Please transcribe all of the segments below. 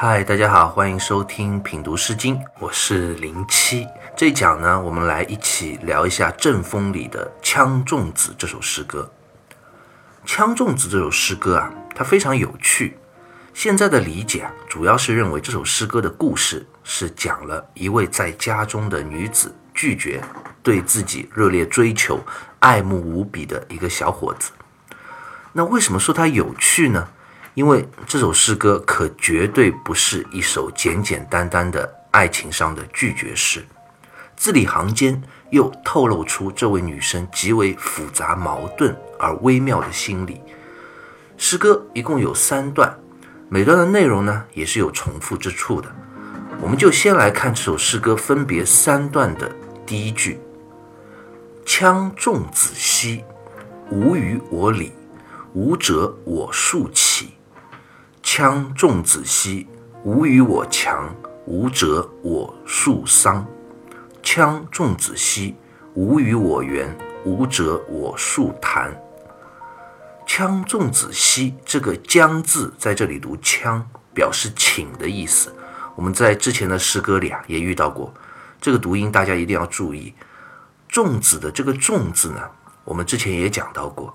嗨，大家好，欢迎收听品读诗经，我是零七。这一讲呢，我们来一起聊一下《正风》里的《羌仲子》这首诗歌。《羌仲子》这首诗歌啊，它非常有趣。现在的理解啊，主要是认为这首诗歌的故事是讲了一位在家中的女子拒绝对自己热烈追求、爱慕无比的一个小伙子。那为什么说它有趣呢？因为这首诗歌可绝对不是一首简简单单的爱情上的拒绝诗，字里行间又透露出这位女生极为复杂、矛盾而微妙的心理。诗歌一共有三段，每段的内容呢也是有重复之处的。我们就先来看这首诗歌分别三段的第一句：“羌仲子兮，吾与我礼，吾者我数起。”羌仲子兮，吾与我强，吾者我树桑。羌仲子兮，吾与我圆，吾者我树檀。羌仲子兮，这个“将”字在这里读“羌”，表示请的意思。我们在之前的诗歌里啊也遇到过这个读音，大家一定要注意。仲子的这个“仲”字呢，我们之前也讲到过，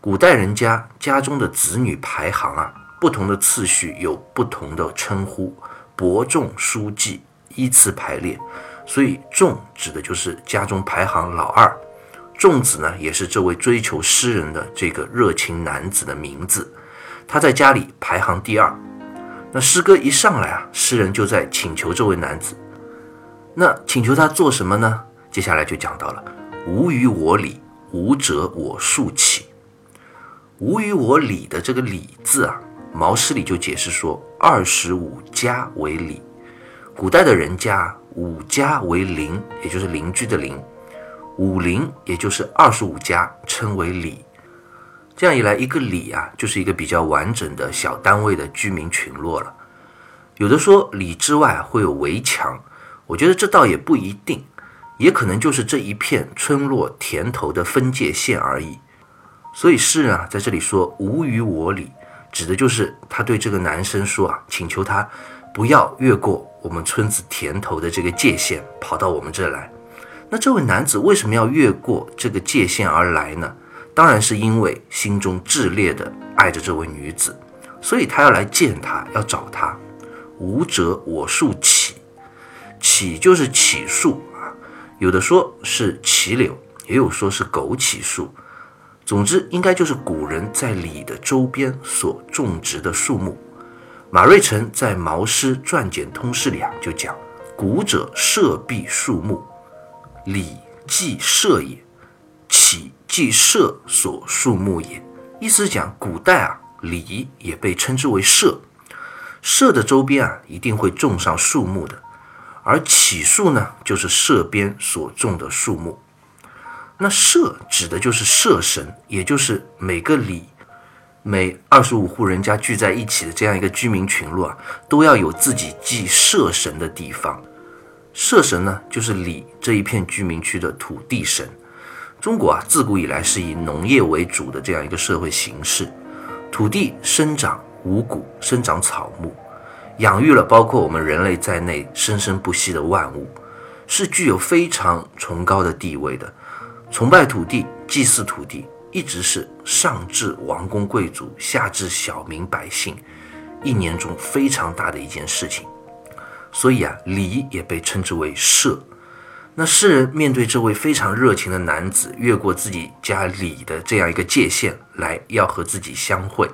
古代人家家中的子女排行啊。不同的次序有不同的称呼，伯仲叔季依次排列，所以仲指的就是家中排行老二，仲子呢也是这位追求诗人的这个热情男子的名字，他在家里排行第二。那诗歌一上来啊，诗人就在请求这位男子，那请求他做什么呢？接下来就讲到了，吾与我礼，吾者我数起。吾与我礼的这个礼字啊。毛诗里就解释说，二十五家为里，古代的人家五家为邻，也就是邻居的邻，五邻也就是二十五家称为里。这样一来，一个里啊，就是一个比较完整的小单位的居民群落了。有的说里之外会有围墙，我觉得这倒也不一定，也可能就是这一片村落田头的分界线而已。所以诗人啊，在这里说无与我里。指的就是他对这个男生说啊，请求他不要越过我们村子田头的这个界限，跑到我们这来。那这位男子为什么要越过这个界限而来呢？当然是因为心中炽烈的爱着这位女子，所以他要来见她，要找她。吾者我树起，起就是起树啊，有的说是杞柳，也有说是枸杞树。总之，应该就是古人在礼的周边所种植的树木。马瑞辰在《毛诗传简通释》里啊，就讲：“古者社必树木，礼即社也，起即社所树木也。”意思讲，古代啊，礼也被称之为社，社的周边啊，一定会种上树木的，而起树呢，就是社边所种的树木。那社指的就是社神，也就是每个里、每二十五户人家聚在一起的这样一个居民群落啊，都要有自己祭社神的地方。社神呢，就是里这一片居民区的土地神。中国啊，自古以来是以农业为主的这样一个社会形式，土地生长五谷，生长草木，养育了包括我们人类在内生生不息的万物，是具有非常崇高的地位的。崇拜土地、祭祀土地，一直是上至王公贵族，下至小民百姓，一年中非常大的一件事情。所以啊，礼也被称之为社。那诗人面对这位非常热情的男子，越过自己家里的这样一个界限来要和自己相会，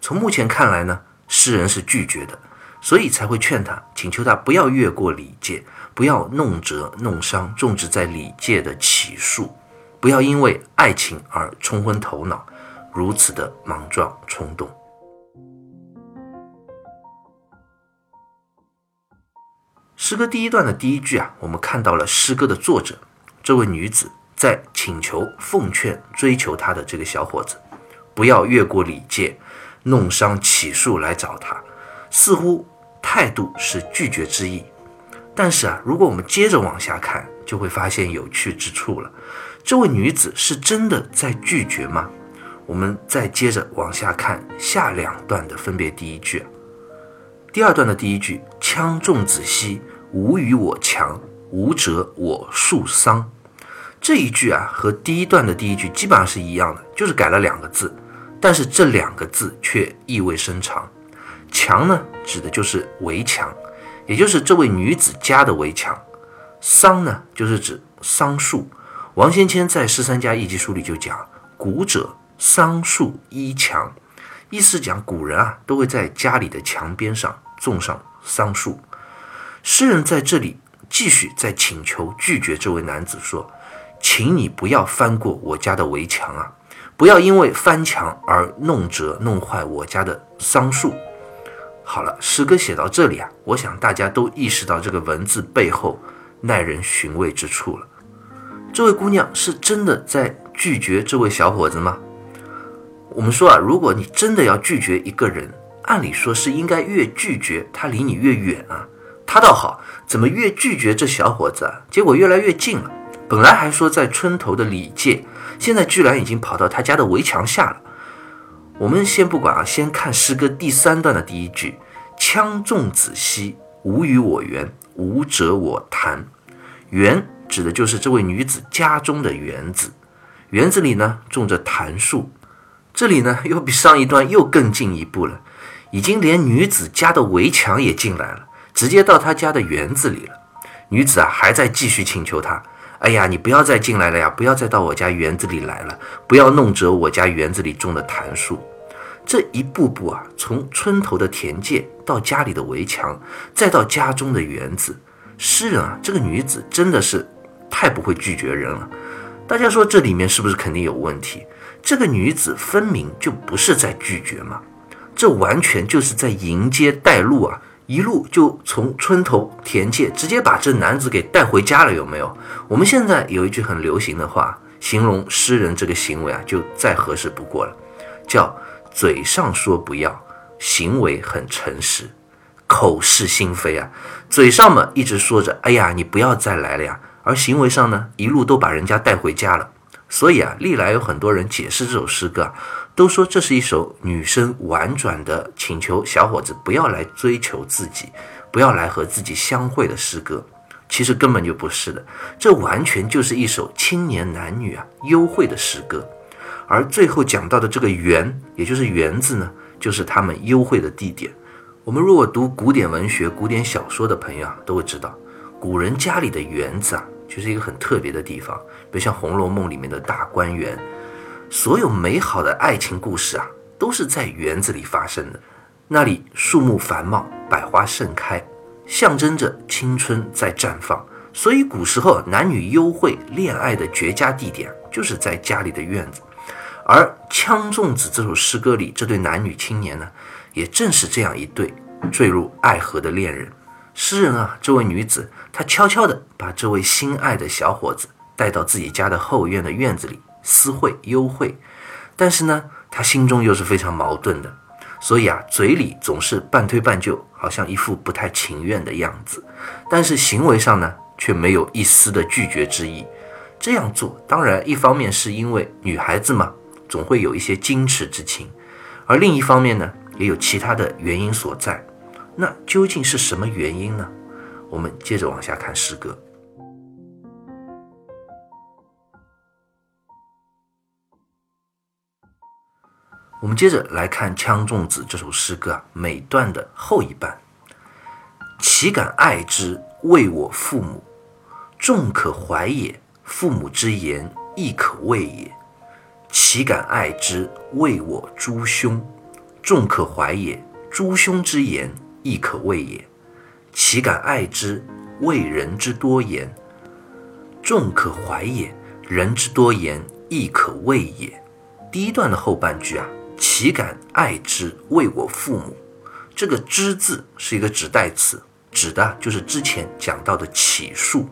从目前看来呢，诗人是拒绝的，所以才会劝他，请求他不要越过礼界，不要弄折弄伤种植在礼界的杞树。不要因为爱情而冲昏头脑，如此的莽撞冲动。诗歌第一段的第一句啊，我们看到了诗歌的作者这位女子在请求、奉劝、追求她的这个小伙子，不要越过礼界，弄伤起诉来找他，似乎态度是拒绝之意。但是啊，如果我们接着往下看，就会发现有趣之处了。这位女子是真的在拒绝吗？我们再接着往下看下两段的分别第一句：“第二段的第一句“羌仲子兮，吾与我强，吾者我树桑”，这一句啊和第一段的第一句基本上是一样的，就是改了两个字，但是这两个字却意味深长。墙呢，指的就是围墙，也就是这位女子家的围墙；桑呢，就是指桑树。王先谦在《十三家艺集书》里就讲：“古者桑树依墙”，意思讲古人啊都会在家里的墙边上种上桑树。诗人在这里继续在请求拒绝这位男子说：“请你不要翻过我家的围墙啊，不要因为翻墙而弄折弄坏我家的桑树。”好了，诗歌写到这里啊，我想大家都意识到这个文字背后耐人寻味之处了。这位姑娘是真的在拒绝这位小伙子吗？我们说啊，如果你真的要拒绝一个人，按理说是应该越拒绝他离你越远啊。他倒好，怎么越拒绝这小伙子啊，结果越来越近了。本来还说在村头的里界，现在居然已经跑到他家的围墙下了。我们先不管啊，先看诗歌第三段的第一句：“羌仲子兮，吾与我园，吾者我谈。”园指的就是这位女子家中的园子，园子里呢种着檀树。这里呢又比上一段又更进一步了，已经连女子家的围墙也进来了，直接到她家的园子里了。女子啊还在继续请求他。哎呀，你不要再进来了呀！不要再到我家园子里来了！不要弄折我家园子里种的檀树。这一步步啊，从村头的田界到家里的围墙，再到家中的园子，诗人啊，这个女子真的是太不会拒绝人了。大家说这里面是不是肯定有问题？这个女子分明就不是在拒绝嘛，这完全就是在迎接带路啊！一路就从村头田界直接把这男子给带回家了，有没有？我们现在有一句很流行的话，形容诗人这个行为啊，就再合适不过了，叫嘴上说不要，行为很诚实，口是心非啊。嘴上嘛一直说着，哎呀，你不要再来了呀，而行为上呢，一路都把人家带回家了。所以啊，历来有很多人解释这首诗歌啊，都说这是一首女生婉转的请求小伙子不要来追求自己，不要来和自己相会的诗歌。其实根本就不是的，这完全就是一首青年男女啊幽会的诗歌。而最后讲到的这个园，也就是园子呢，就是他们幽会的地点。我们如果读古典文学、古典小说的朋友啊，都会知道，古人家里的园子啊。就是一个很特别的地方，比如像《红楼梦》里面的大观园，所有美好的爱情故事啊，都是在园子里发生的。那里树木繁茂，百花盛开，象征着青春在绽放。所以古时候男女幽会恋爱的绝佳地点，就是在家里的院子。而《羌仲子》这首诗歌里，这对男女青年呢，也正是这样一对坠入爱河的恋人。诗人啊，这位女子，她悄悄地把这位心爱的小伙子带到自己家的后院的院子里私会幽会，但是呢，她心中又是非常矛盾的，所以啊，嘴里总是半推半就，好像一副不太情愿的样子，但是行为上呢，却没有一丝的拒绝之意。这样做，当然一方面是因为女孩子嘛，总会有一些矜持之情，而另一方面呢，也有其他的原因所在。那究竟是什么原因呢？我们接着往下看诗歌。我们接着来看《羌仲子》这首诗歌啊，每段的后一半。岂敢爱之，为我父母；众可怀也，父母之言亦可畏也。岂敢爱之，为我诸兄；众可怀也，诸兄之言。亦可畏也，岂敢爱之？谓人之多言，众可怀也。人之多言，亦可畏也。第一段的后半句啊，岂敢爱之？为我父母。这个“之”字是一个指代词，指的就是之前讲到的起树。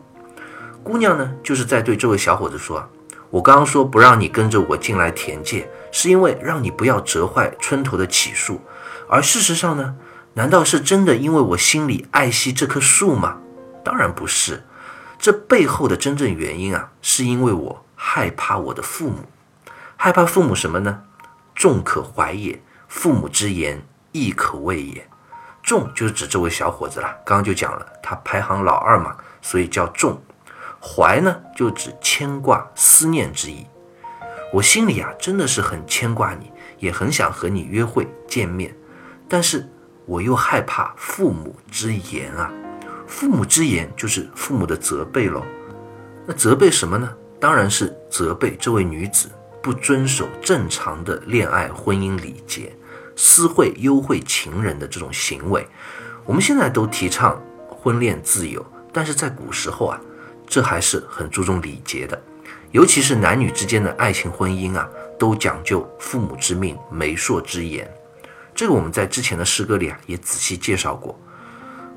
姑娘呢，就是在对这位小伙子说：“我刚刚说不让你跟着我进来田界，是因为让你不要折坏村头的起树。而事实上呢？”难道是真的因为我心里爱惜这棵树吗？当然不是，这背后的真正原因啊，是因为我害怕我的父母，害怕父母什么呢？众可怀也，父母之言亦可畏也。仲就是指这位小伙子了。刚刚就讲了，他排行老二嘛，所以叫仲。怀呢，就指牵挂、思念之意。我心里啊，真的是很牵挂你，也很想和你约会见面，但是我又害怕父母之言啊。父母之言就是父母的责备喽。那责备什么呢？当然是责备这位女子不遵守正常的恋爱婚姻礼节，私会幽会情人的这种行为。我们现在都提倡婚恋自由，但是在古时候啊。这还是很注重礼节的，尤其是男女之间的爱情婚姻啊，都讲究父母之命、媒妁之言。这个我们在之前的诗歌里啊也仔细介绍过。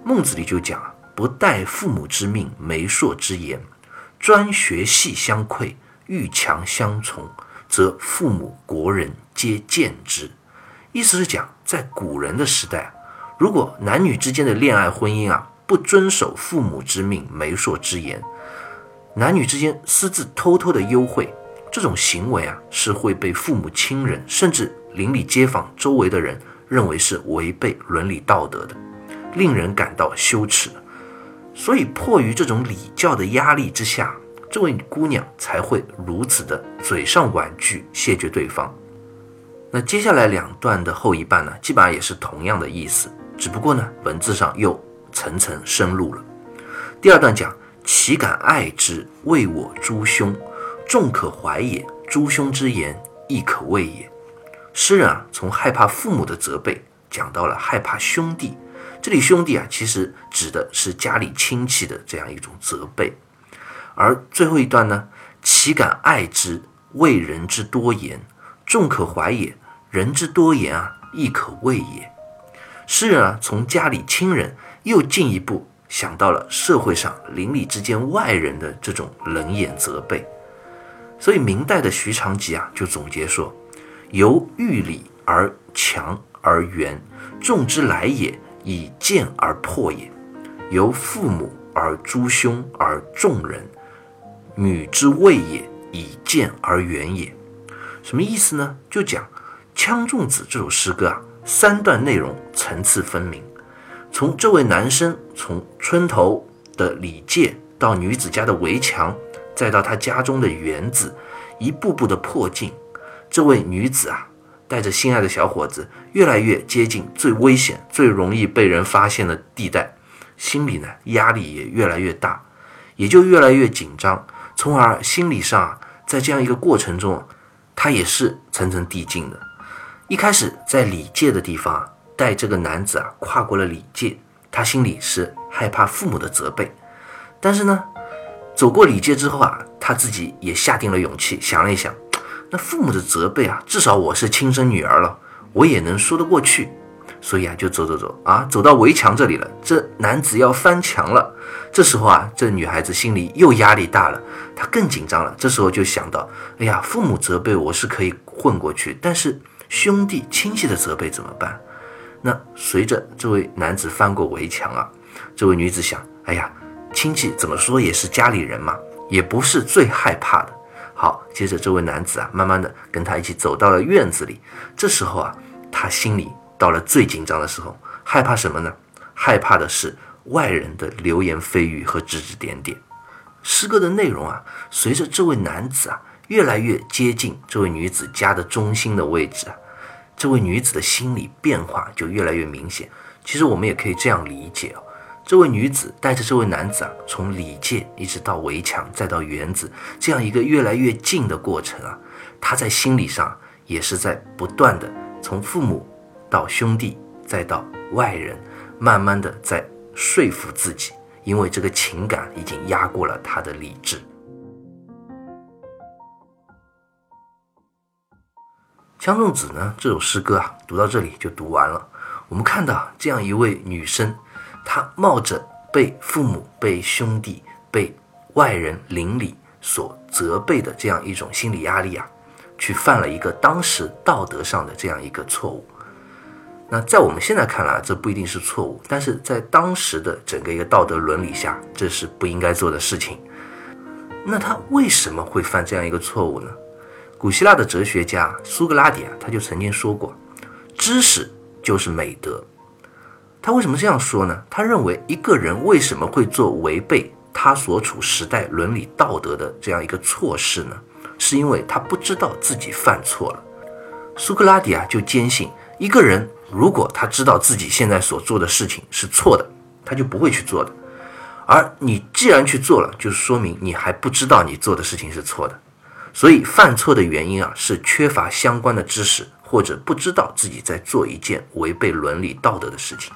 孟子里就讲，不待父母之命、媒妁之言，专学戏相馈，欲强相从，则父母国人皆见之。意思是讲，在古人的时代，如果男女之间的恋爱婚姻啊不遵守父母之命、媒妁之言，男女之间私自偷偷的幽会，这种行为啊，是会被父母亲人甚至邻里街坊周围的人认为是违背伦理道德的，令人感到羞耻。所以迫于这种礼教的压力之下，这位姑娘才会如此的嘴上婉拒谢绝对方。那接下来两段的后一半呢，基本上也是同样的意思，只不过呢，文字上又层层深入了。第二段讲。岂敢爱之？为我诸兄，众可怀也。诸兄之言，亦可畏也。诗人啊，从害怕父母的责备，讲到了害怕兄弟。这里兄弟啊，其实指的是家里亲戚的这样一种责备。而最后一段呢，岂敢爱之？为人之多言，众可怀也。人之多言啊，亦可畏也。诗人啊，从家里亲人又进一步。想到了社会上邻里之间外人的这种冷眼责备，所以明代的徐长吉啊就总结说：“由欲礼而强而圆，众之来也，以见而破也；由父母而诸兄而众人，女之谓也，以见而圆也。”什么意思呢？就讲《羌仲子》这首诗歌啊，三段内容层次分明。从这位男生从村头的礼戒到女子家的围墙，再到他家中的园子，一步步的破镜。这位女子啊，带着心爱的小伙子，越来越接近最危险、最容易被人发现的地带，心里呢压力也越来越大，也就越来越紧张，从而心理上啊，在这样一个过程中，他也是层层递进的。一开始在礼戒的地方啊。带这个男子啊跨过了礼界，他心里是害怕父母的责备，但是呢，走过礼界之后啊，他自己也下定了勇气，想了一想，那父母的责备啊，至少我是亲生女儿了，我也能说得过去，所以啊，就走走走啊，走到围墙这里了，这男子要翻墙了，这时候啊，这女孩子心里又压力大了，她更紧张了，这时候就想到，哎呀，父母责备我是可以混过去，但是兄弟亲戚的责备怎么办？那随着这位男子翻过围墙啊，这位女子想：哎呀，亲戚怎么说也是家里人嘛，也不是最害怕的。好，接着这位男子啊，慢慢的跟他一起走到了院子里。这时候啊，他心里到了最紧张的时候，害怕什么呢？害怕的是外人的流言蜚语和指指点点。诗歌的内容啊，随着这位男子啊越来越接近这位女子家的中心的位置啊。这位女子的心理变化就越来越明显。其实我们也可以这样理解，这位女子带着这位男子啊，从里界一直到围墙，再到园子，这样一个越来越近的过程啊，她在心理上也是在不断的从父母到兄弟再到外人，慢慢的在说服自己，因为这个情感已经压过了她的理智。《羌仲子》呢这首诗歌啊，读到这里就读完了。我们看到这样一位女生，他冒着被父母、被兄弟、被外人邻里所责备的这样一种心理压力啊，去犯了一个当时道德上的这样一个错误。那在我们现在看来，这不一定是错误，但是在当时的整个一个道德伦理下，这是不应该做的事情。那他为什么会犯这样一个错误呢？古希腊的哲学家苏格拉底啊，他就曾经说过：“知识就是美德。”他为什么这样说呢？他认为一个人为什么会做违背他所处时代伦理道德的这样一个错事呢？是因为他不知道自己犯错了。苏格拉底啊，就坚信一个人如果他知道自己现在所做的事情是错的，他就不会去做的。而你既然去做了，就说明你还不知道你做的事情是错的。所以犯错的原因啊，是缺乏相关的知识，或者不知道自己在做一件违背伦理道德的事情。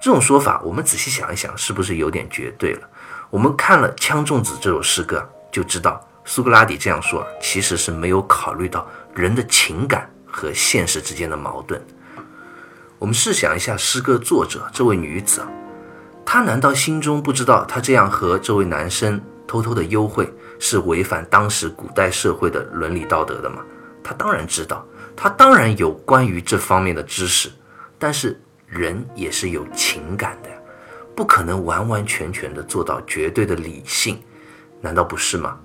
这种说法，我们仔细想一想，是不是有点绝对了？我们看了《枪粽子》这首诗歌，就知道苏格拉底这样说，其实是没有考虑到。人的情感和现实之间的矛盾。我们试想一下，诗歌作者这位女子啊，她难道心中不知道她这样和这位男生偷偷的幽会是违反当时古代社会的伦理道德的吗？她当然知道，她当然有关于这方面的知识。但是人也是有情感的，不可能完完全全的做到绝对的理性，难道不是吗？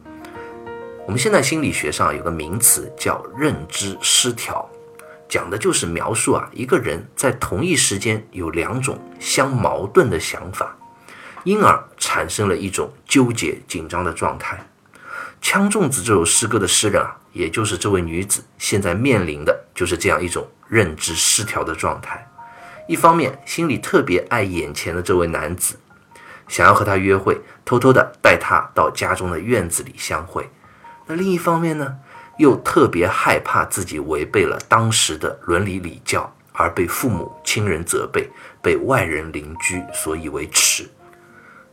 我们现在心理学上有个名词叫认知失调，讲的就是描述啊一个人在同一时间有两种相矛盾的想法，因而产生了一种纠结紧张的状态。《枪粽子》这首诗歌的诗人啊，也就是这位女子，现在面临的就是这样一种认知失调的状态。一方面心里特别爱眼前的这位男子，想要和他约会，偷偷的带他到家中的院子里相会。那另一方面呢，又特别害怕自己违背了当时的伦理礼教，而被父母亲人责备，被外人邻居所以为耻。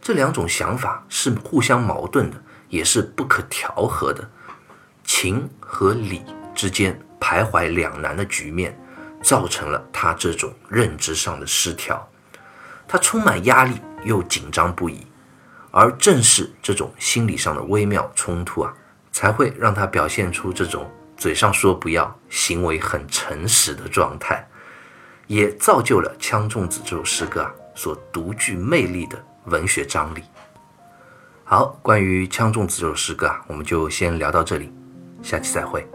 这两种想法是互相矛盾的，也是不可调和的。情和理之间徘徊两难的局面，造成了他这种认知上的失调。他充满压力又紧张不已，而正是这种心理上的微妙冲突啊。才会让他表现出这种嘴上说不要，行为很诚实的状态，也造就了《枪粽子》这首诗歌啊所独具魅力的文学张力。好，关于《枪粽子》这首诗歌啊，我们就先聊到这里，下期再会。